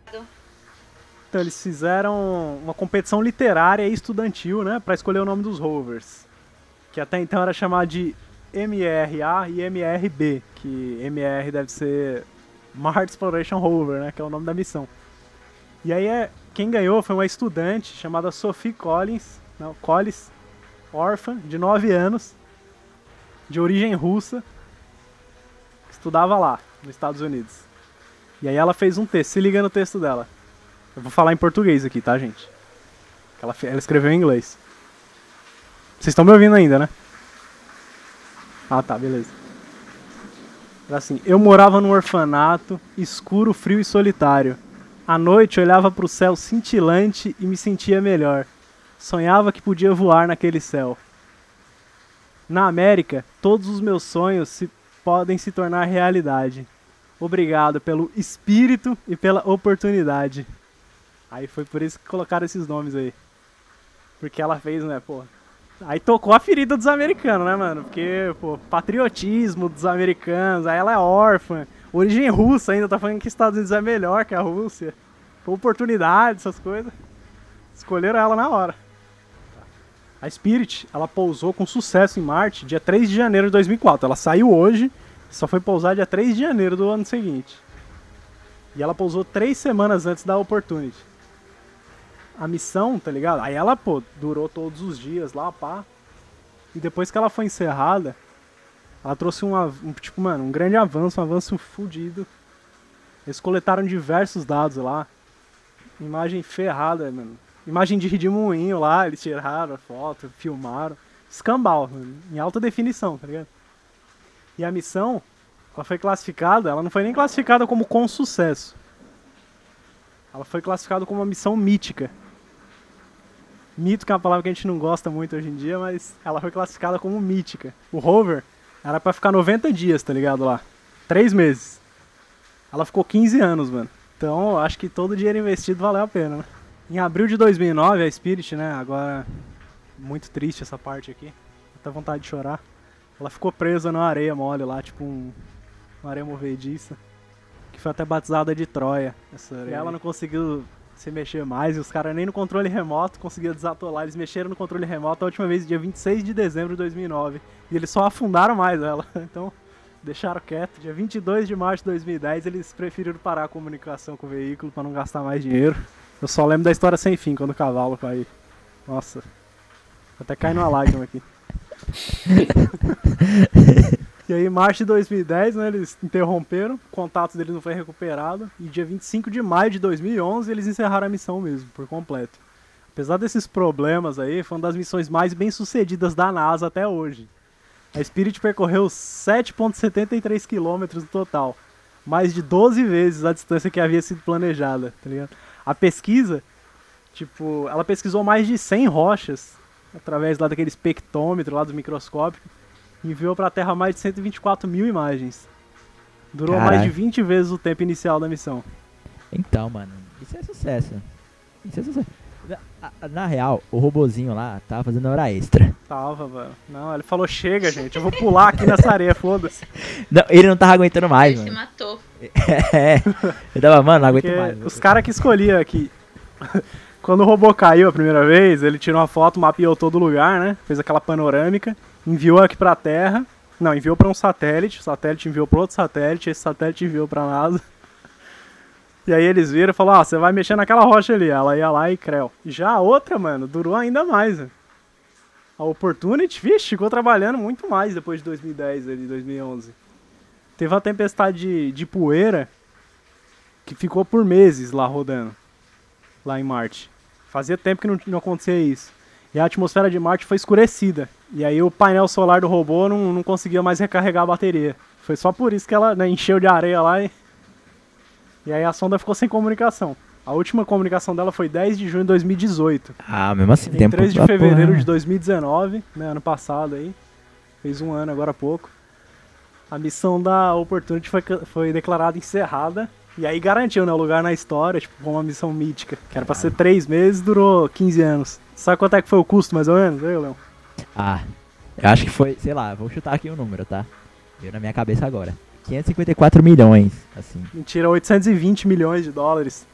Então eles fizeram uma competição literária e estudantil, né, para escolher o nome dos rovers, que até então era chamado de MRA e MRB, que MR deve ser Mars Exploration Rover, né, que é o nome da missão. E aí é, quem ganhou foi uma estudante chamada Sophie Collins, não, Collins, órfã, de 9 anos, de origem russa, estudava lá, nos Estados Unidos. E aí ela fez um texto, se liga no texto dela. Eu vou falar em português aqui, tá, gente? Ela, ela escreveu em inglês. Vocês estão me ouvindo ainda, né? Ah, tá, beleza. Era assim: Eu morava num orfanato, escuro, frio e solitário. À noite olhava para o céu cintilante e me sentia melhor. Sonhava que podia voar naquele céu. Na América, todos os meus sonhos se, podem se tornar realidade. Obrigado pelo espírito e pela oportunidade. Aí foi por isso que colocaram esses nomes aí. Porque ela fez, né, pô. Aí tocou a ferida dos americanos, né, mano? Porque, pô, patriotismo dos americanos, aí ela é órfã. Origem russa ainda, tá falando que Estados Unidos é melhor que a Rússia. Oportunidade, essas coisas. Escolheram ela na hora. A Spirit, ela pousou com sucesso em Marte dia 3 de janeiro de 2004. Ela saiu hoje, só foi pousar dia 3 de janeiro do ano seguinte. E ela pousou três semanas antes da Opportunity. A missão, tá ligado? Aí ela, pô, durou todos os dias lá, pá. E depois que ela foi encerrada, ela trouxe um, um tipo, mano, um grande avanço, um avanço fudido. Eles coletaram diversos dados lá. Imagem ferrada, mano. Imagem de redemoinho lá, eles tiraram a foto, filmaram. Escambau, em alta definição, tá ligado? E a missão, ela foi classificada, ela não foi nem classificada como com sucesso. Ela foi classificada como uma missão mítica. Mito que é uma palavra que a gente não gosta muito hoje em dia, mas ela foi classificada como mítica. O rover era pra ficar 90 dias, tá ligado lá? Três meses. Ela ficou 15 anos, mano. Então, acho que todo o dinheiro investido valeu a pena, né? Em abril de 2009, a Spirit, né, agora muito triste essa parte aqui. Até vontade de chorar. Ela ficou presa numa areia mole lá, tipo um, uma areia movediça. Que foi até batizada de Troia. Essa areia. E ela não conseguiu se mexer mais. E os caras nem no controle remoto conseguiam desatolar. Eles mexeram no controle remoto a última vez, dia 26 de dezembro de 2009. E eles só afundaram mais ela. [LAUGHS] Então, deixaram quieto. Dia 22 de março de 2010, eles preferiram parar a comunicação com o veículo para não gastar mais dinheiro. Eu só lembro da história sem fim, quando o cavalo caiu. Nossa. Até cai numa lágrima aqui. [LAUGHS] E aí, em março de 2010, né, eles interromperam, o contato deles não foi recuperado, e dia 25 de maio de 2011 eles encerraram a missão mesmo, por completo. Apesar desses problemas aí, foi uma das missões mais bem sucedidas da NASA até hoje. A Spirit percorreu 7,73 km no total, mais de 12 vezes a distância que havia sido planejada, tá ligado? A pesquisa, tipo, ela pesquisou mais de 100 rochas, através lá daquele espectrômetro lá do microscópio, enviou para a Terra mais de 124 mil imagens. Durou mais Caralho. de 20 vezes o tempo inicial da missão. Então, mano, isso é sucesso. Isso é sucesso. Na, na real, o robozinho lá tava fazendo hora extra. Tava, mano. Não, ele falou, chega, gente, eu vou pular aqui nessa areia, foda-se. Não, ele não tava aguentando mais, Ele se mano. matou. [LAUGHS] É. Eu tava, mano, não aguento Porque mais. os caras que escolhiam aqui. [LAUGHS] Quando o robô caiu a primeira vez, ele tirou uma foto, mapeou todo o lugar, né? Fez aquela panorâmica, enviou aqui pra Terra. Não, enviou pra um satélite, o satélite enviou pra outro satélite, esse satélite enviou pra NASA. E aí eles viram e falaram, ah, você vai mexer naquela rocha ali. Ela ia lá e creu. Já a outra, mano, durou ainda mais, né? A Opportunity, vixe, ficou trabalhando muito mais depois de 2010, ali, 2011. Teve uma tempestade de, de poeira que ficou por meses lá rodando, lá em Marte. Fazia tempo que não, não acontecia isso. E a atmosfera de Marte foi escurecida. E aí o painel solar do robô não, não conseguia mais recarregar a bateria. Foi só por isso que ela né, encheu de areia lá e... E aí a sonda ficou sem comunicação. A última comunicação dela foi 10 de junho de 2018. Ah, mesmo assim, Em tempo 3 de fevereiro porra. de 2019, né, ano passado aí. Fez um ano agora há pouco. A missão da Opportunity foi, foi declarada encerrada. E aí garantiu, né, o lugar na história, tipo, como uma missão mítica. Que era pra ser 3 meses, durou 15 anos. Sabe quanto é que foi o custo, mais ou menos? Aí, Leão? Ah, eu acho que foi, sei lá, vou chutar aqui o número, tá? Veio na minha cabeça agora. 554 milhões, assim. Mentira, 820 milhões de dólares.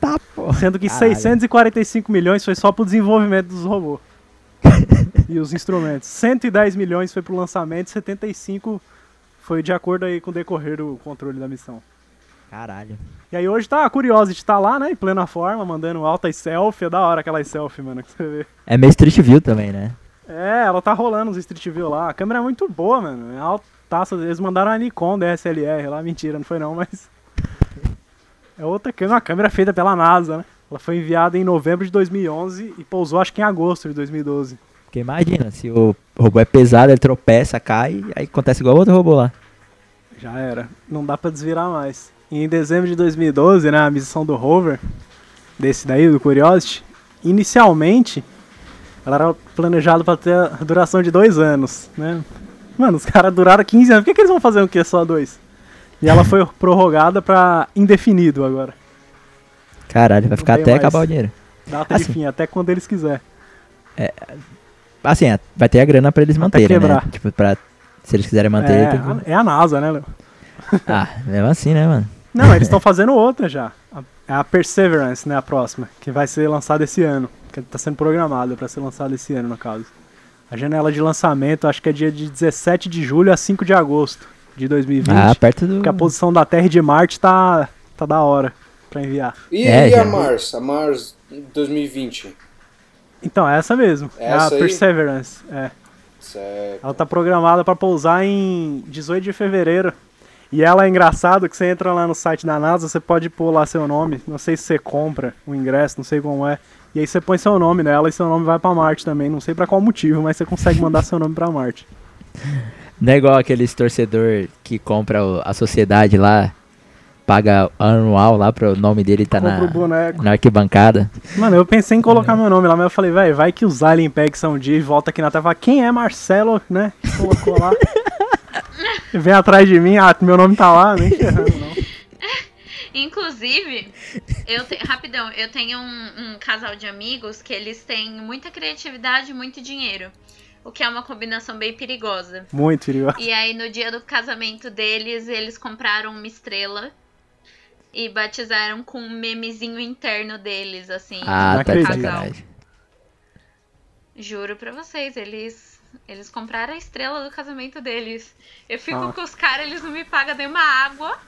Tá, pô. Sendo que Caralho. 645 milhões foi só pro desenvolvimento dos robôs. [LAUGHS] e os instrumentos. 110 milhões foi pro lançamento, 75 foi de acordo aí com o decorrer do controle da missão. Caralho. E aí hoje tá a Curiosity tá lá, né, em plena forma, mandando altas selfie, é da hora aquelas selfie, mano, que você vê. É meio Street View também, né? É, ela tá rolando os Street View lá. A câmera é muito boa, mano. É altaça. Eles mandaram a Nikon DSLR lá, mentira, não foi não, mas. [LAUGHS] É outra câmera, uma câmera feita pela NASA, né? Ela foi enviada em novembro de 2011 e pousou acho que em agosto de 2012. Porque imagina, se o robô é pesado, ele tropeça, cai, aí acontece igual outro robô lá. Já era. Não dá pra desvirar mais. E em dezembro de 2012, né, a missão do rover, desse daí, do Curiosity, inicialmente, ela era planejada pra ter a duração de dois anos, né? Mano, os caras duraram 15 anos, por que, que eles vão fazer o quê? Só dois? E ela foi prorrogada pra indefinido agora. Caralho, vai ficar até mais. acabar o dinheiro. Data Assim. de fim, até quando eles quiserem. Assim, é, vai ter a grana pra eles Até manterem, né? Tipo, pra, se eles quiserem manter, É, que... a- é a NASA, né, Léo? Ah, mesmo assim, né, mano? Não, eles estão fazendo outra já. A- É a Perseverance, né, a próxima, que vai ser lançada esse ano. Que tá sendo programada para ser lançada esse ano, no caso. A janela de lançamento acho que é dia de 17 de julho a 5 de agosto de 2020. Ah, perto do... Porque a posição da Terra e de Marte tá, tá da hora pra enviar. E, É, e a. Mars? A Mars 2020? Então, é essa mesmo. é a Essa aí? Perseverance. É. Certo. Ela tá programada pra pousar em 18 de fevereiro. E ela é engraçado que você entra lá no site da NASA, você pode pôr lá seu nome. Não sei se você compra o ingresso, não sei como é. E aí você põe seu nome nela e seu nome vai pra Marte também. Não sei pra qual motivo, mas você consegue mandar seu nome pra Marte. [LAUGHS] Não é igual aqueles torcedor que compra a sociedade lá, paga anual lá pro nome dele tá na, na arquibancada. Mano, eu pensei em colocar meu nome lá, mas eu falei, velho, vai que os Alien pegam um dia e volta aqui na Terra e fala, quem é Marcelo, né? Colocou lá. [LAUGHS] Vem atrás de mim, ah, meu nome tá lá, nem ferrando, não. [LAUGHS] Inclusive, eu te- rapidão, eu tenho um, um casal de amigos que eles têm muita criatividade e muito dinheiro. O que é uma combinação bem perigosa. Muito perigoso. E aí, no dia do casamento deles, eles compraram uma estrela e batizaram com um memezinho interno deles, assim. Ah, tá de sacanagem. Juro pra vocês, eles eles compraram a estrela do casamento deles. Eu fico Ah. com os caras, eles não me pagam nenhuma água.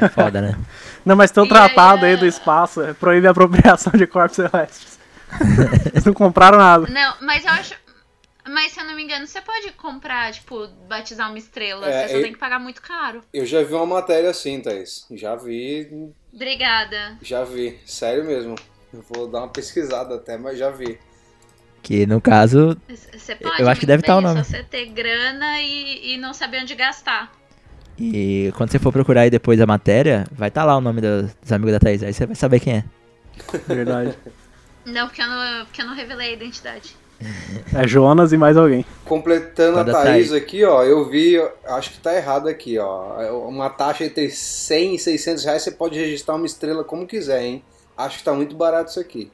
É foda, né? [LAUGHS] Não, mas tem um E tratado aí, aí do é- espaço, é, proíbe a apropriação de corpos [LAUGHS] celestes. [LAUGHS] Eles não compraram nada. Não, mas eu acho. Mas se eu não me engano, você pode comprar, tipo, batizar uma estrela. É, você só eu- tem que pagar muito caro. Eu já vi uma matéria assim, Thaís. Já vi, Obrigada. já vi. Sério mesmo. Eu vou dar uma pesquisada até, mas já vi. Que no caso, Você pode. Eu acho que deve tá o é nome. Só você ter grana e, e não saber onde gastar. e quando você for procurar aí depois a matéria, vai estar lá o nome dos, dos amigos da Thaís, aí você vai saber quem é. Verdade. [LAUGHS] Não, porque eu não, porque eu não revelei a identidade. [LAUGHS] É Jonas e mais alguém. Completando a Thaís Thaís. aqui, ó, eu vi, acho que tá errado aqui, ó. É Uma taxa entre 100 e 600 reais, você pode registrar uma estrela como quiser, hein? Acho que tá muito barato isso aqui.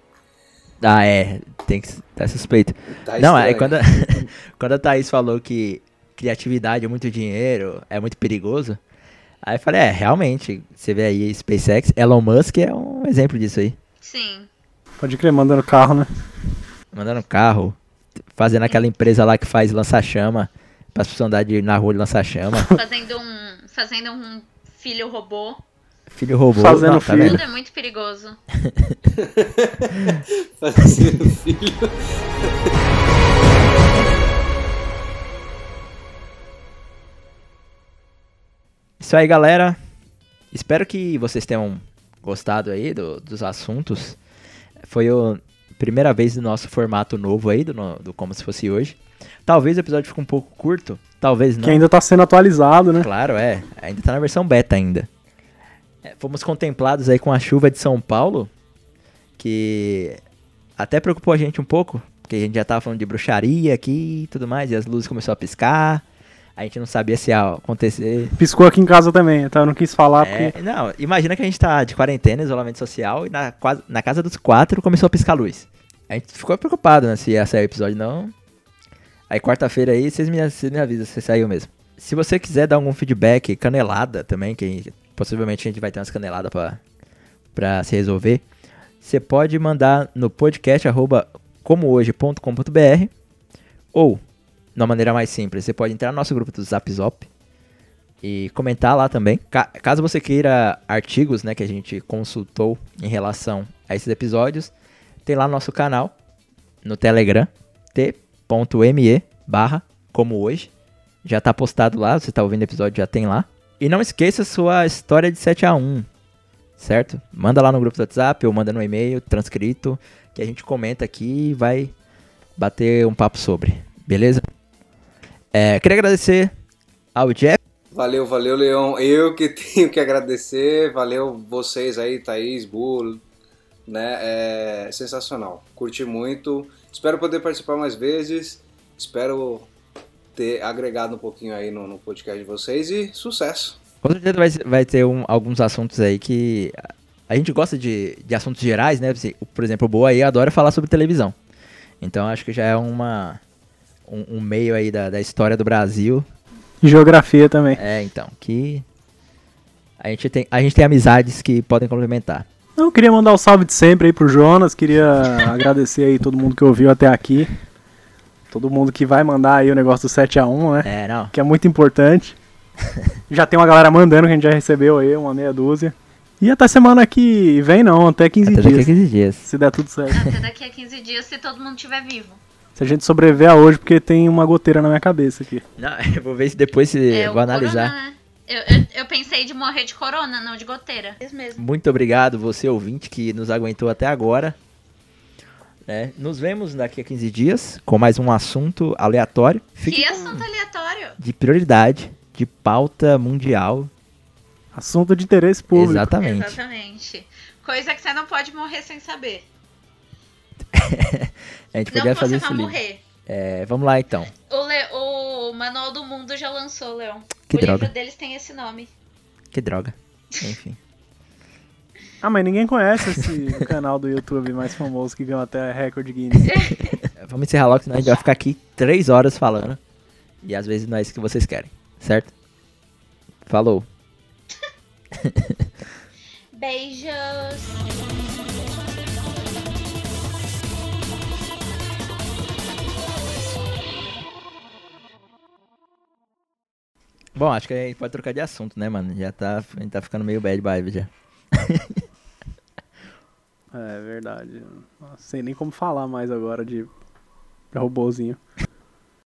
Ah, é. Tem que tá suspeito. Tá Não, é quando, [LAUGHS] quando a Thaís falou que criatividade é muito dinheiro, é muito perigoso. Aí eu falei, é, realmente, você vê aí SpaceX, Elon Musk é um exemplo disso aí. Sim. Pode crer, mandando carro, né? Mandando carro, fazendo aquela empresa lá que faz lança-chama, para as pessoas andar de, na rua de lança-chama. [LAUGHS] Fazendo um, fazendo um filho robô. Filho robô. Fazendo não, tá filho. vendo? Tudo é muito perigoso. [LAUGHS] [LAUGHS] Fazendo filho. Isso aí, galera. Espero que vocês tenham gostado aí do- dos assuntos. Foi a primeira vez do nosso formato novo aí, do, do Como Se Fosse Hoje. Talvez o episódio fique um pouco curto, talvez não. Que ainda tá sendo atualizado, né? Claro, é. Ainda tá na versão beta ainda. É, fomos contemplados aí com a chuva de São Paulo, que até preocupou a gente um pouco, porque a gente já tava falando de bruxaria aqui e tudo mais, e as luzes começaram a piscar. A gente não sabia se ia acontecer. Piscou aqui em casa também, tá? Eu não quis falar porque. É, não, imagina que a gente tá de quarentena, isolamento social, e na, na casa dos quatro começou a piscar a luz. A gente ficou preocupado, né, se ia sair o episódio não. Aí quarta-feira aí, vocês me, vocês me avisam se saiu mesmo. Se você quiser dar algum feedback, canelada também, que possivelmente a gente vai ter umas caneladas pra, pra se resolver, você pode mandar no podcast arroba comohoje.com.br ou, de uma maneira mais simples, você pode entrar no nosso grupo do Zap Zop e comentar lá também. Ca- caso você queira artigos, né, que a gente consultou em relação a esses episódios, tem lá no nosso canal no Telegram, t.me barra como hoje. Já tá postado lá, você tá ouvindo o episódio, já tem lá. E não esqueça sua história de 7 a 1 certo? Manda lá no grupo do WhatsApp ou manda no e-mail transcrito que a gente comenta aqui e vai bater um papo sobre, beleza? É, queria agradecer ao Jeff Valeu, valeu, Leão. Eu que tenho que agradecer. Valeu vocês aí, Thaís, Bull, né? É sensacional. Curti muito. Espero poder participar mais vezes. Espero ter agregado um pouquinho aí no, no podcast de vocês e sucesso. Com certeza vai, vai ter um- alguns assuntos aí que a- gente gosta de, de assuntos gerais, né? Assim, Por exemplo, o Boa aí adora falar sobre televisão. Então acho que já é uma, um, um meio aí da, da história do Brasil. E geografia também. É, então, que a gente tem, a gente tem amizades que podem complementar. Eu queria mandar o salve de sempre aí pro Jonas, queria [LAUGHS] agradecer aí todo mundo que ouviu até aqui. Todo mundo que vai mandar aí o negócio do 7x1, né? É, não. Que é muito importante. [LAUGHS] já tem uma galera mandando que a gente já recebeu aí, uma meia dúzia. E até semana que vem não, até 15 Até daqui a dias. 15 dias. Se der tudo certo. Até daqui a 15 dias, se todo mundo estiver vivo. Se a gente sobreviver a hoje, porque tem uma goteira na minha cabeça aqui. Não, [LAUGHS] eu vou ver se depois se, É, vou analisar. corona, né? Eu, eu, eu pensei de morrer de corona, não de goteira. Isso mesmo. Muito obrigado, você ouvinte que nos aguentou até agora. né? Nos vemos daqui a 15 dias com mais um assunto aleatório. Fique Que assunto aleatório. de prioridade, de pauta mundial. Assunto de interesse público. Exatamente. Exatamente. Coisa que você não pode morrer sem saber. [LAUGHS] A gente Não podia fazer livre. morrer. É, vamos lá então. O, Le- o Manual do Mundo já lançou, Leon. Que o droga. livro deles tem esse nome. Que droga. Enfim. [LAUGHS] Ah, mas ninguém conhece esse [LAUGHS] canal do YouTube mais famoso que ganhou até recorde Guinness. Vamos encerrar logo, senão a gente vai ficar aqui três horas falando. E às vezes não é isso que vocês querem, certo? Falou. Beijos. Bom, acho que a gente pode trocar de assunto, né, mano? Já tá, a gente tá ficando meio bad vibe já. [LAUGHS] É verdade. Não sei nem como falar mais agora de robôzinho.